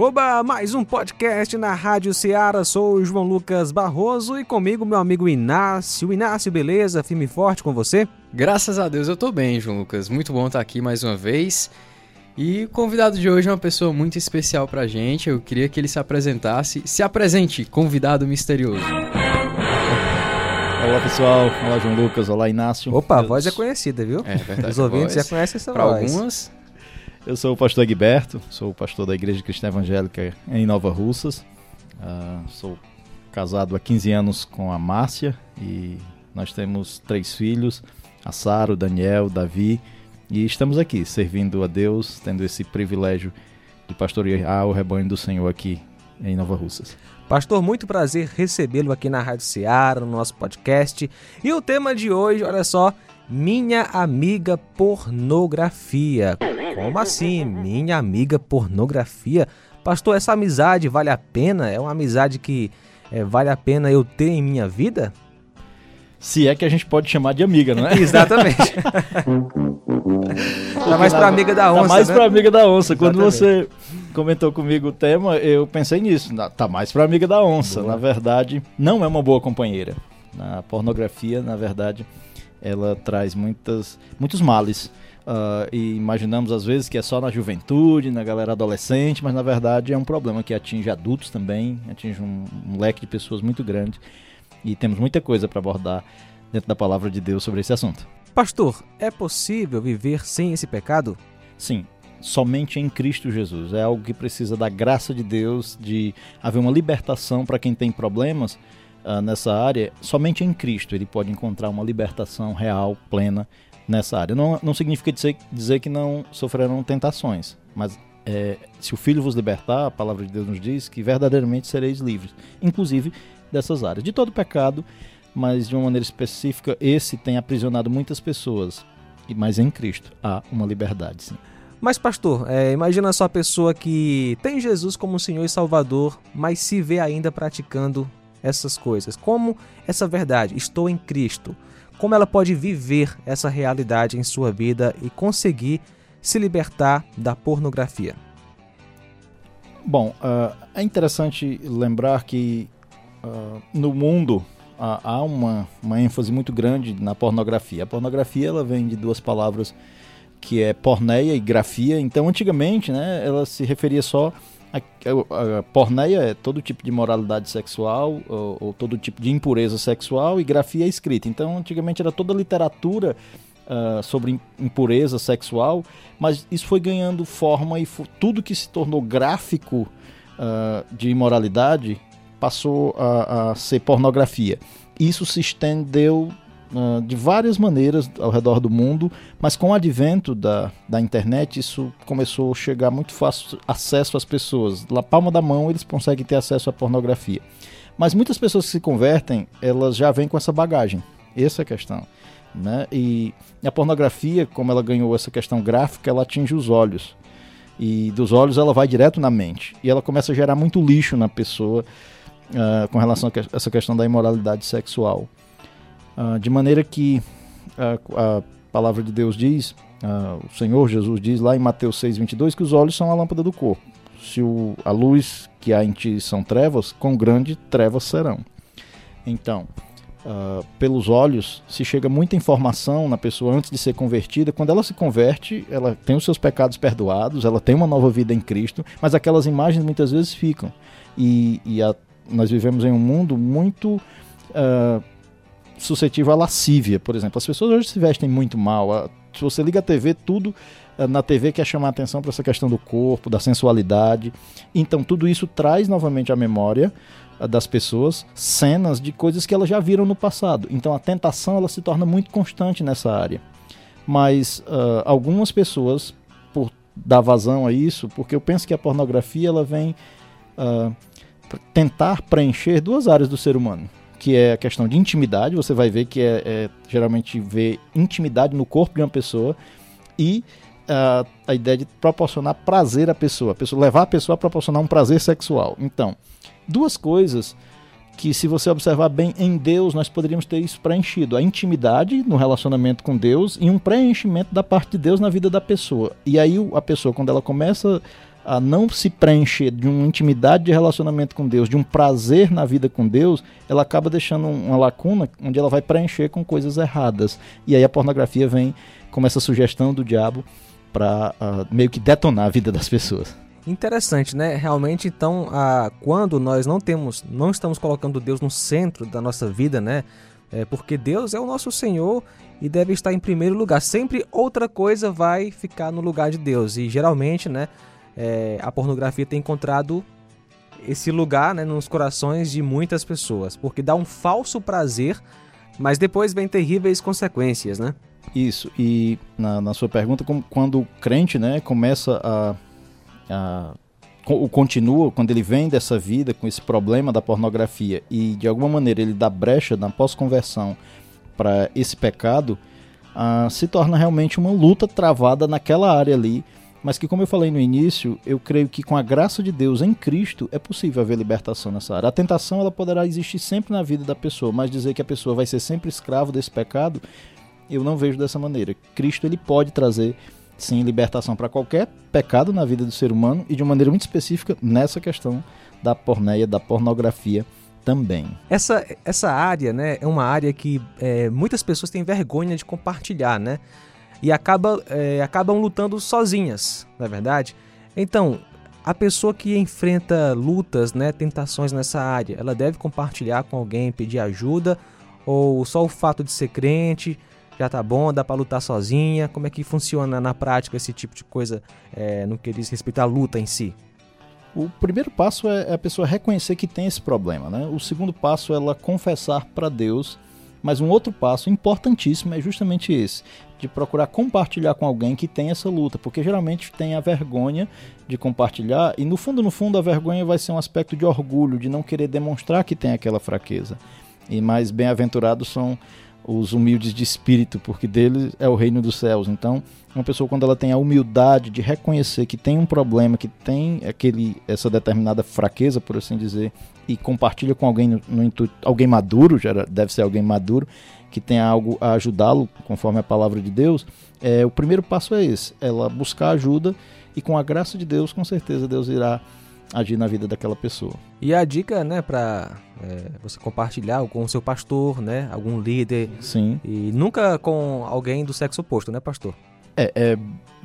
Oba, mais um podcast na Rádio Ceará. Sou o João Lucas Barroso e comigo meu amigo Inácio. Inácio, beleza? Firme e forte com você? Graças a Deus eu tô bem, João Lucas. Muito bom estar aqui mais uma vez. E o convidado de hoje é uma pessoa muito especial pra gente. Eu queria que ele se apresentasse. Se apresente, convidado misterioso. Olá pessoal, olá João Lucas, olá Inácio. Opa, a voz é conhecida, viu? É verdade. Os ouvintes já conhecem essa pra voz. algumas. Eu sou o pastor Egberto, sou pastor da Igreja Cristã Evangélica em Nova Russas. Ah, sou casado há 15 anos com a Márcia e nós temos três filhos, a Sara, o Daniel, Davi. E estamos aqui servindo a Deus, tendo esse privilégio de pastorear o rebanho do Senhor aqui em Nova Russas. Pastor, muito prazer recebê-lo aqui na Rádio Ceará, no nosso podcast. E o tema de hoje, olha só, minha amiga pornografia. Como assim, minha amiga pornografia? Pastor, essa amizade vale a pena? É uma amizade que é, vale a pena eu ter em minha vida? Se é que a gente pode chamar de amiga, não é? Exatamente. tá mais pra amiga da onça, Tá mais né? pra amiga da onça. Quando Exatamente. você comentou comigo o tema, eu pensei nisso. Tá mais pra amiga da onça. Boa. Na verdade, não é uma boa companheira. A pornografia, na verdade, ela traz muitas, muitos males. Ah, e imaginamos às vezes que é só na juventude, na galera adolescente, mas na verdade é um problema que atinge adultos também, atinge um, um leque de pessoas muito grande. E temos muita coisa para abordar dentro da palavra de Deus sobre esse assunto. Pastor, é possível viver sem esse pecado? Sim, somente em Cristo Jesus. É algo que precisa da graça de Deus, de haver uma libertação para quem tem problemas ah, nessa área. Somente em Cristo ele pode encontrar uma libertação real, plena nessa área. Não, não significa dizer, dizer que não sofrerão tentações, mas é, se o Filho vos libertar, a palavra de Deus nos diz que verdadeiramente sereis livres, inclusive dessas áreas. De todo pecado, mas de uma maneira específica, esse tem aprisionado muitas pessoas. Mas em Cristo há uma liberdade, sim. Mas, pastor, é, imagina só a pessoa que tem Jesus como Senhor e Salvador, mas se vê ainda praticando essas coisas. Como essa verdade, estou em Cristo, como ela pode viver essa realidade em sua vida e conseguir se libertar da pornografia? Bom, ah, é interessante lembrar que ah, no mundo ah, há uma, uma ênfase muito grande na pornografia. A pornografia ela vem de duas palavras que é porneia e grafia. Então, antigamente, né, ela se referia só a, a, a porneia é todo tipo de moralidade sexual ou, ou todo tipo de impureza sexual e grafia é escrita. Então, antigamente era toda literatura ah, sobre im- impureza sexual, mas isso foi ganhando forma e tudo que se tornou gráfico ah, de imoralidade passou a, a ser pornografia. Isso se estendeu ah, de várias maneiras ao redor do mundo, mas com o advento da, da internet, isso começou a chegar muito fácil acesso às pessoas. Na palma da mão, eles conseguem ter acesso à pornografia. Mas muitas pessoas que se convertem, elas já vêm com essa bagagem. Essa é a questão. Né? E a pornografia, como ela ganhou essa questão gráfica, ela atinge os olhos. E dos olhos ela vai direto na mente. E ela começa a gerar muito lixo na pessoa ah, com relação a que- essa questão da imoralidade sexual. Ah, de maneira que ah, a palavra de Deus diz, ah, o Senhor Jesus diz lá em Mateus 6,22 que os olhos são a lâmpada do corpo. Se o- a luz que há em ti são trevas, com grande trevas serão. Então, ah, pelos olhos se chega muita informação na pessoa antes de ser convertida. Quando ela se converte, ela tem os seus pecados perdoados, ela tem uma nova vida em Cristo, mas aquelas imagens muitas vezes ficam. E, e a- nós vivemos em um mundo muito suscetível à lascívia, por exemplo. As pessoas hoje se vestem muito mal. Se você liga a TV, tudo ah, na TV quer chamar atenção para essa questão do corpo, da sensualidade. Então, tudo isso traz novamente à memória ah, das pessoas cenas de coisas que elas já viram no passado. Então, a tentação ela se torna muito constante nessa área. Mas ah, algumas pessoas, por dar vazão a isso, porque eu penso que a pornografia ela vem pra tentar preencher duas áreas do ser humano que é a questão de intimidade. Você vai ver que é, é geralmente ver intimidade no corpo de uma pessoa e ah, a ideia de proporcionar prazer à pessoa, a pessoa levar a pessoa a proporcionar um prazer sexual. Então, duas coisas que se você observar bem em Deus, nós poderíamos ter isso preenchido. A intimidade no relacionamento com Deus e um preenchimento da parte de Deus na vida da pessoa. E aí a pessoa, quando ela começa a não se preencher de uma intimidade de relacionamento com Deus, de um prazer na vida com Deus, ela acaba deixando uma lacuna onde ela vai preencher com coisas erradas. E aí a pornografia vem como essa sugestão do diabo para uh, ah, meio que detonar a vida das pessoas. Interessante, né? Realmente, então, uh, quando nós não temos, não estamos colocando Deus no centro da nossa vida, né? É porque Deus é o nosso Senhor e deve estar em primeiro lugar. Sempre outra coisa vai ficar no lugar de Deus. E geralmente, né, é, a pornografia tem encontrado esse lugar né, nos corações de muitas pessoas, porque dá um falso prazer, mas depois vem terríveis consequências, né? Isso, e na, na sua pergunta, quando o crente né, começa a, a o continua, quando ele vem dessa vida com esse problema da pornografia e de alguma maneira ele dá brecha na pós-conversão para esse pecado, uh, se torna realmente uma luta travada naquela área ali. Mas que, como eu falei no início, eu creio que com a graça de Deus em Cristo é possível haver libertação nessa área. A tentação ela poderá existir sempre na vida da pessoa, mas dizer que a pessoa vai ser sempre escravo desse pecado, eu não vejo dessa maneira. Cristo ele pode trazer sim libertação para qualquer pecado na vida do ser humano e de uma maneira muito específica nessa questão da porneia, da pornografia também. Essa, essa área né, é uma área que é, muitas pessoas têm vergonha de compartilhar, né? E acaba, é, acabam lutando sozinhas, não é verdade? Então, a pessoa que enfrenta lutas, né, tentações nessa área, ela deve compartilhar com alguém, pedir ajuda, ou só o fato de ser crente já tá bom, dá para lutar sozinha? Como é que funciona na prática esse tipo de coisa é, no que diz respeito à luta em si? O primeiro passo é, é a pessoa reconhecer que tem esse problema, né? O segundo passo é ela confessar para Deus, mas um outro passo importantíssimo é justamente esse, de procurar compartilhar com alguém que tem essa luta, porque geralmente tem a vergonha de compartilhar e no fundo, no fundo, a vergonha vai ser um aspecto de orgulho, de não querer demonstrar que tem aquela fraqueza. E mais bem-aventurados são os humildes de espírito, porque deles é o reino dos céus. Então, uma pessoa quando ela tem a humildade de reconhecer que tem um problema, que tem aquele essa determinada fraqueza, por assim dizer, e compartilha com alguém no, no intuito, alguém maduro, já deve ser alguém maduro, que tenha algo a ajudá-lo, conforme a palavra de Deus, é, o primeiro passo é esse, ela buscar ajuda e com a graça de Deus, com certeza Deus irá agir na vida daquela pessoa. E a dica, né, para é, você compartilhar com o seu pastor, né, algum líder. Sim. E nunca com alguém do sexo oposto, né, pastor? É, é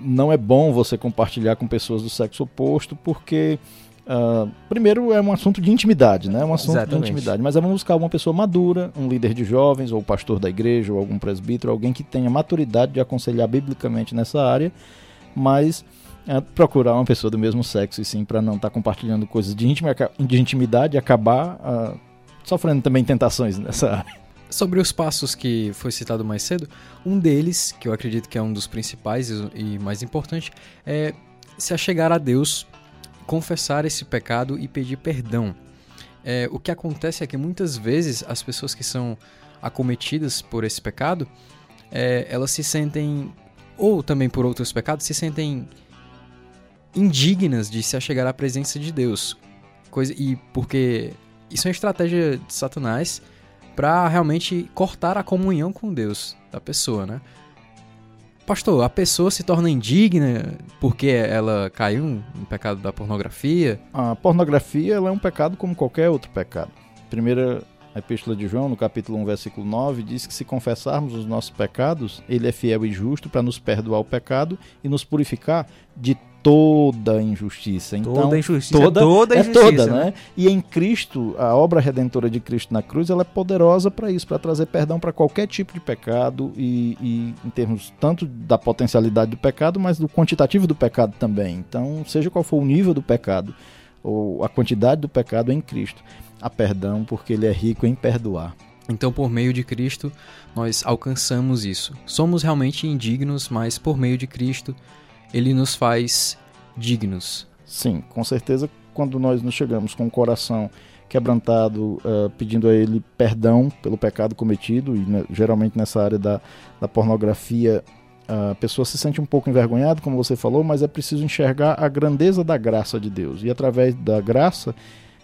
não é bom você compartilhar com pessoas do sexo oposto porque Uh, primeiro é um assunto de intimidade, né? É um assunto Exatamente. de intimidade. Mas é vamos buscar uma pessoa madura, um líder de jovens, ou pastor da igreja, ou algum presbítero, alguém que tenha maturidade de aconselhar biblicamente nessa área, mas é procurar uma pessoa do mesmo sexo, e sim, para não estar tá compartilhando coisas de, íntima, de intimidade e acabar uh, sofrendo também tentações nessa área. Sobre os passos que foi citado mais cedo, um deles, que eu acredito que é um dos principais e mais importante, é se achegar a Deus, confessar esse pecado e pedir perdão. É, o que acontece é que muitas vezes as pessoas que são acometidas por esse pecado, é, elas se sentem, ou também por outros pecados, se sentem indignas de se achegar à presença de Deus. Coisa, e porque isso é uma estratégia de Satanás para realmente cortar a comunhão com Deus da pessoa, né? Pastor, a pessoa se torna indigna porque ela caiu no pecado da pornografia? A pornografia ela é um pecado como qualquer outro pecado. Primeira Epístola de João, no capítulo 1, versículo 9, diz que se confessarmos os nossos pecados, ele é fiel e justo para nos perdoar o pecado e nos purificar de toda injustiça. Então, toda injustiça. Toda, toda é toda, né? né? E em Cristo, a obra redentora de Cristo na cruz, ela é poderosa para isso, para trazer perdão para qualquer tipo de pecado e, e, em termos tanto da potencialidade do pecado, mas do quantitativo do pecado também. Então, seja qual for o nível do pecado ou a quantidade do pecado em Cristo, há perdão porque ele é rico em perdoar. Então, por meio de Cristo, nós alcançamos isso. Somos realmente indignos, mas por meio de Cristo, ele nos faz dignos. Sim, com certeza, quando nós nos chegamos com o coração quebrantado, uh, pedindo a Ele perdão pelo pecado cometido, e né, geralmente nessa área da, da pornografia, a pessoa se sente um pouco envergonhada, como você falou, mas é preciso enxergar a grandeza da graça de Deus. E através da graça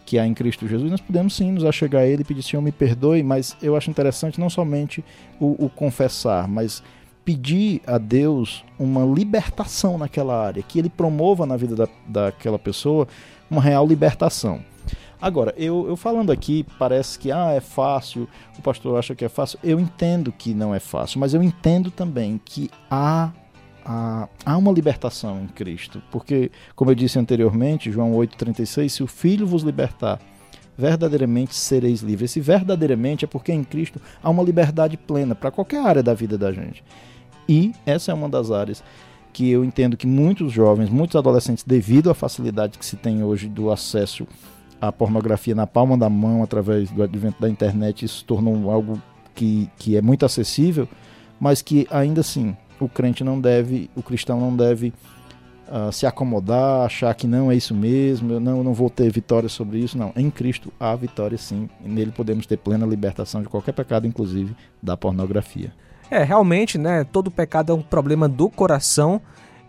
que há em Cristo Jesus, nós podemos sim nos achegar a Ele e pedir, Senhor, me perdoe, mas eu acho interessante não somente o, o confessar, mas pedir a Deus uma libertação naquela área, que ele promova na vida da, daquela pessoa uma real libertação. Agora, eu, eu falando aqui, parece que ah, é fácil, o pastor acha que é fácil. Eu entendo que não é fácil, mas eu entendo também que há, há, uma libertação em Cristo. Porque, como eu disse anteriormente, João 8,36, se o Filho vos libertar, verdadeiramente sereis livres. Esse verdadeiramente é porque em Cristo há uma liberdade plena para qualquer área da vida da gente. E essa é uma das áreas que eu entendo que muitos jovens, muitos adolescentes, devido à facilidade que se tem hoje do acesso à pornografia na palma da mão através do advento da internet, isso tornou algo que, que é muito acessível, mas que ainda assim o crente não deve, o cristão não deve uh, se acomodar, achar que não é isso mesmo, eu não, não vou ter vitória sobre isso. Não, em Cristo há vitória sim, e nele podemos ter plena libertação de qualquer pecado, inclusive da pornografia. É, realmente, né, todo pecado é um problema do coração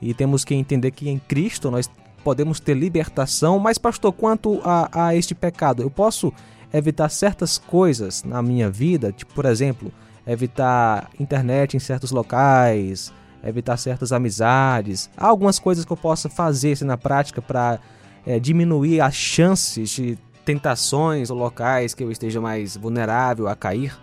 e temos que entender que em Cristo nós podemos ter libertação. Mas, pastor, quanto a, a este pecado, eu posso evitar certas coisas na minha vida, tipo, por exemplo, evitar internet em certos locais, evitar certas amizades. Há algumas coisas que eu possa fazer assim, na prática para é, diminuir as chances de tentações ou locais que eu esteja mais vulnerável a cair?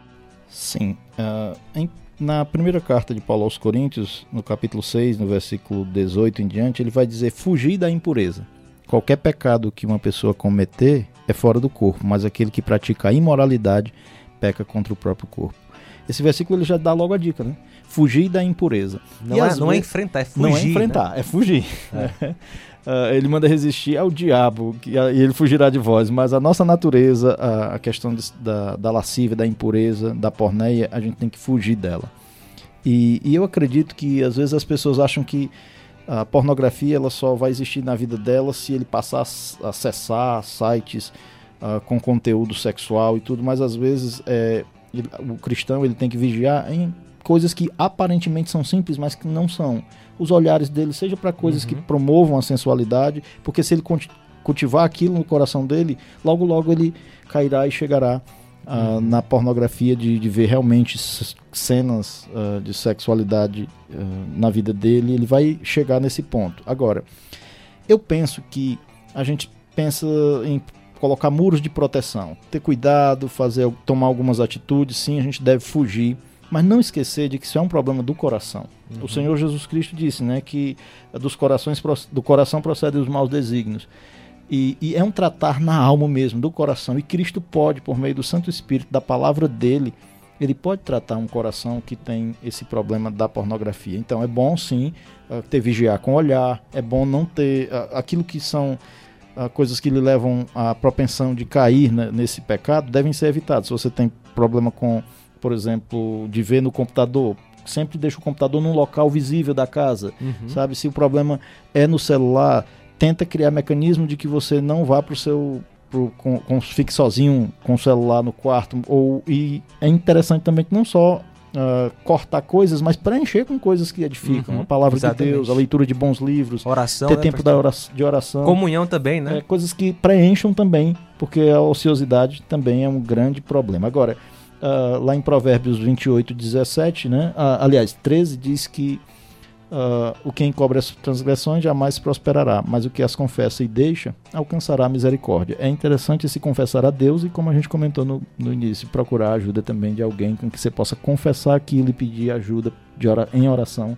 Sim. Uh, em, na primeira carta de Paulo aos Coríntios, no capítulo 6, no versículo 18 em diante, ele vai dizer: fugir da impureza. Qualquer pecado que uma pessoa cometer é fora do corpo, mas aquele que pratica a imoralidade peca contra o próprio corpo. Esse versículo ele já dá logo a dica, né? Fugir da impureza. Não, é, não é, enfrentar, é fugir. Não é enfrentar, né? é fugir. É. Uh, ele manda resistir ao diabo que, uh, e ele fugirá de vós. Mas a nossa natureza, uh, a questão de, da, da lascívia, da impureza, da porneia, a gente tem que fugir dela. E, e, eu acredito que às vezes as pessoas acham que a pornografia ela só vai existir na vida dela se ele passar a acessar sites ah, com conteúdo sexual e tudo, mas às vezes é, o cristão ele tem que vigiar em coisas que aparentemente são simples, mas que não são. Os olhares dele, seja para coisas uhum. que promovam a sensualidade, porque se ele cultivar aquilo no coração dele, logo logo ele cairá e chegará uh, uhum. na pornografia de, de, ver realmente cenas uh, de sexualidade uh, na vida dele, ele vai chegar nesse ponto. Agora, eu penso que a gente pensa em colocar muros de proteção, ter cuidado, fazer, tomar algumas atitudes, sim, a gente deve fugir, mas não esquecer de que isso é um problema do coração. Uhum. O Senhor Jesus Cristo disse, né, que dos corações do coração procedem os maus desígnios. E, e, é um tratar na alma mesmo, do coração. E Cristo pode, por meio do Santo Espírito, da palavra dele, ele pode tratar um coração que tem esse problema da pornografia. Então é bom sim uh, ter vigiar com olhar, é bom não ter uh, aquilo que são coisas que lhe levam à propensão de cair né, nesse pecado devem ser evitadas. Se você tem problema com, por exemplo, de ver no computador, sempre deixa o computador num local visível da casa, uhum. sabe? Se o problema é no celular, tenta criar mecanismo de que você não vá para o seu pro, com, com, fique sozinho com o celular no quarto ou e é interessante também que não só uh, cortar coisas, mas preencher com coisas que edificam. Uhum, a palavra exatamente. de Deus, a leitura de bons livros, oração, ter né, tempo da oração, de oração. Comunhão também, né? É, coisas que preencham também, porque a ociosidade também é um grande problema. Agora, uh, lá em Provérbios 28, 17, né? Uh, aliás, 13, diz que Uh, o que encobre as transgressões jamais prosperará, mas o que as confessa e deixa alcançará a misericórdia. É interessante se confessar a Deus e, como a gente comentou no, no início, procurar ajuda também de alguém com que você possa confessar aquilo e pedir ajuda ora, em oração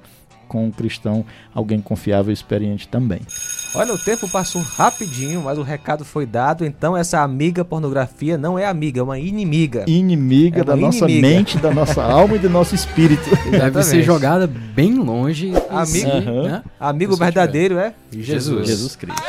com um cristão, alguém confiável e experiente também. Olha, o tempo passou rapidinho, mas o recado foi dado. Então, essa amiga pornografia não é amiga, é uma inimiga. Inimiga é uma da inimiga. nossa mente, da nossa alma e do nosso espírito. Deve ser jogada bem longe. Amigo, uhum. né? amigo verdadeiro é Jesus. Jesus Cristo.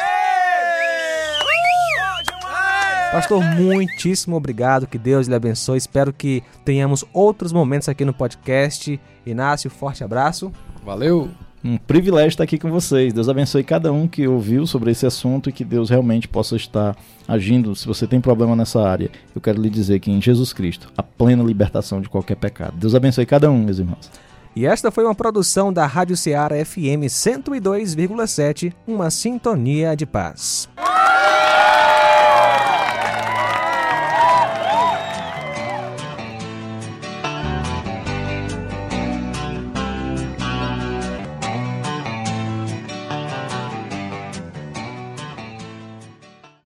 Pastor, muitíssimo obrigado. Que Deus lhe abençoe. Espero que tenhamos outros momentos aqui no podcast. Inácio, forte abraço. Valeu! Um privilégio estar aqui com vocês. Deus abençoe cada um que ouviu sobre esse assunto e que Deus realmente possa estar agindo. Se você tem problema nessa área, eu quero lhe dizer que em Jesus Cristo, a plena libertação de qualquer pecado. Deus abençoe cada um, meus irmãos. E esta foi uma produção da Rádio Ceará FM 102,7, uma sintonia de paz.